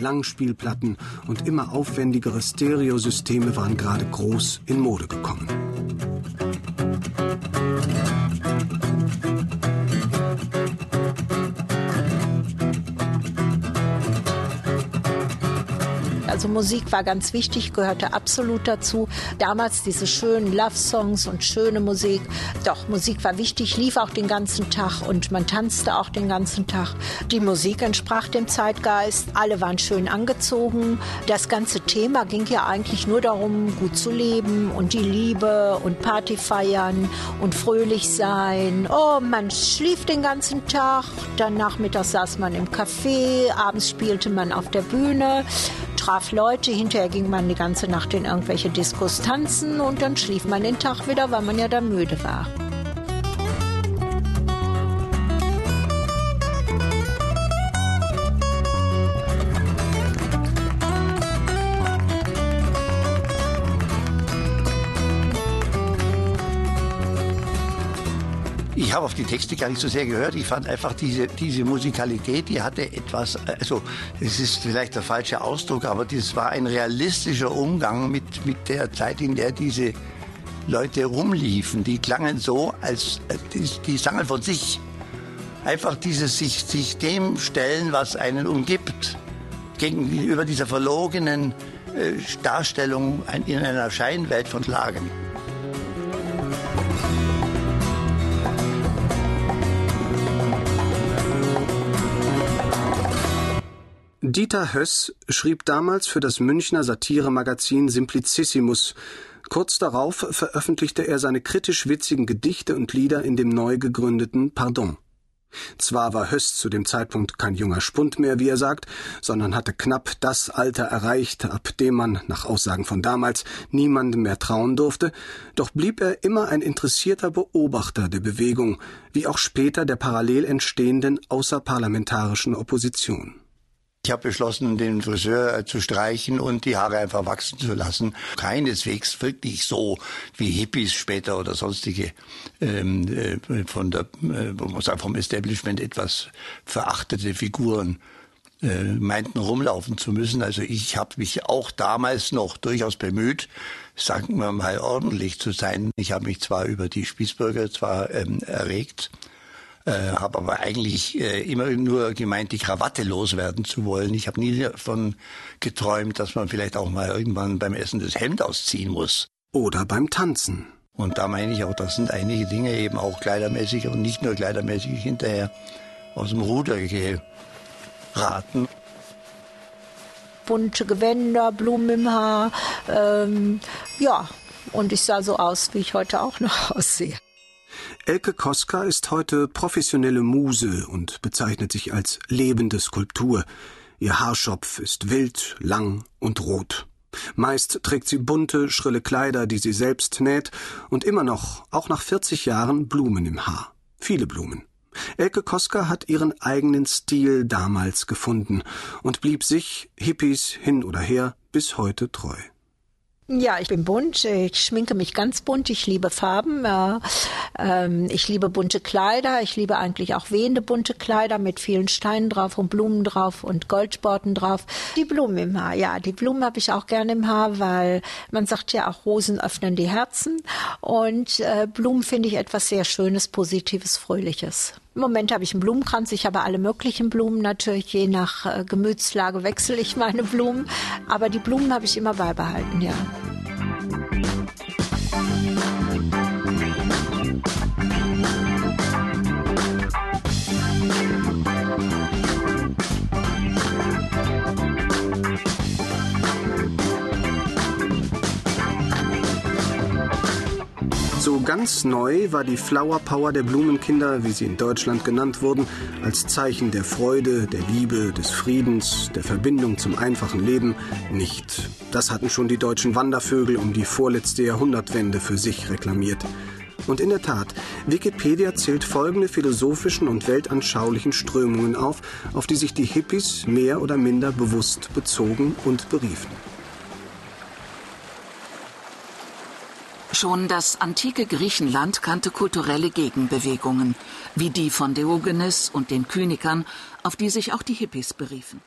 Langspielplatten und immer aufwendigere Stereosysteme waren gerade groß in Mode gekommen. Also Musik war ganz wichtig, gehörte absolut dazu. Damals diese schönen Love-Songs und schöne Musik. Doch, Musik war wichtig, lief auch den ganzen Tag und man tanzte auch den ganzen Tag. Die Musik entsprach dem Zeitgeist. Alle waren schön angezogen. Das ganze Thema ging ja eigentlich nur darum, gut zu leben und die Liebe und Party feiern und fröhlich sein. Oh, man schlief den ganzen Tag. Dann nachmittags saß man im Café. Abends spielte man auf der Bühne traf Leute, hinterher ging man die ganze Nacht in irgendwelche Diskos tanzen und dann schlief man den Tag wieder, weil man ja da müde war. Ich habe auf die Texte gar nicht so sehr gehört. Ich fand einfach diese, diese Musikalität, die hatte etwas, also es ist vielleicht der falsche Ausdruck, aber das war ein realistischer Umgang mit, mit der Zeit, in der diese Leute rumliefen. Die klangen so, als die, die sangen von sich. Einfach dieses sich, sich dem stellen, was einen umgibt, gegenüber dieser verlogenen äh, Darstellung in einer Scheinwelt von Lagen. Dieter Höss schrieb damals für das Münchner Satiremagazin Simplicissimus. Kurz darauf veröffentlichte er seine kritisch witzigen Gedichte und Lieder in dem neu gegründeten Pardon. Zwar war Höss zu dem Zeitpunkt kein junger Spund mehr, wie er sagt, sondern hatte knapp das Alter erreicht, ab dem man, nach Aussagen von damals, niemandem mehr trauen durfte, doch blieb er immer ein interessierter Beobachter der Bewegung, wie auch später der parallel entstehenden außerparlamentarischen Opposition. Ich habe beschlossen, den Friseur äh, zu streichen und die Haare einfach wachsen zu lassen. Keineswegs wirklich so wie Hippies später oder sonstige ähm, äh, von der, äh, vom Establishment etwas verachtete Figuren äh, meinten rumlaufen zu müssen. Also ich habe mich auch damals noch durchaus bemüht, sagen wir mal ordentlich zu sein. Ich habe mich zwar über die Spießbürger zwar ähm, erregt, äh, habe aber eigentlich äh, immer nur gemeint, die Krawatte loswerden zu wollen. Ich habe nie davon geträumt, dass man vielleicht auch mal irgendwann beim Essen das Hemd ausziehen muss. Oder beim Tanzen. Und da meine ich auch, das sind einige Dinge eben auch kleidermäßig und nicht nur kleidermäßig hinterher aus dem Ruder geraten. Bunte Gewänder, Blumen im Haar, ähm, ja, und ich sah so aus, wie ich heute auch noch aussehe. Elke Koska ist heute professionelle Muse und bezeichnet sich als lebende Skulptur. Ihr Haarschopf ist wild, lang und rot. Meist trägt sie bunte, schrille Kleider, die sie selbst näht, und immer noch, auch nach 40 Jahren, Blumen im Haar. Viele Blumen. Elke Koska hat ihren eigenen Stil damals gefunden und blieb sich, Hippies hin oder her, bis heute treu. Ja, ich bin bunt. Ich schminke mich ganz bunt. Ich liebe Farben. Ähm, ich liebe bunte Kleider. Ich liebe eigentlich auch wehende bunte Kleider mit vielen Steinen drauf und Blumen drauf und Goldsporten drauf. Die Blumen im Haar. Ja, die Blumen habe ich auch gerne im Haar, weil man sagt ja auch Rosen öffnen die Herzen. Und äh, Blumen finde ich etwas sehr Schönes, Positives, Fröhliches. Im Moment habe ich einen Blumenkranz. Ich habe alle möglichen Blumen natürlich. Je nach äh, Gemütslage wechsle ich meine Blumen. Aber die Blumen habe ich immer beibehalten, ja. Ganz neu war die Flower Power der Blumenkinder, wie sie in Deutschland genannt wurden, als Zeichen der Freude, der Liebe, des Friedens, der Verbindung zum einfachen Leben nicht. Das hatten schon die deutschen Wandervögel um die vorletzte Jahrhundertwende für sich reklamiert. Und in der Tat, Wikipedia zählt folgende philosophischen und weltanschaulichen Strömungen auf, auf die sich die Hippies mehr oder minder bewusst bezogen und beriefen. Schon das antike Griechenland kannte kulturelle Gegenbewegungen, wie die von Diogenes und den Kynikern, auf die sich auch die Hippies beriefen.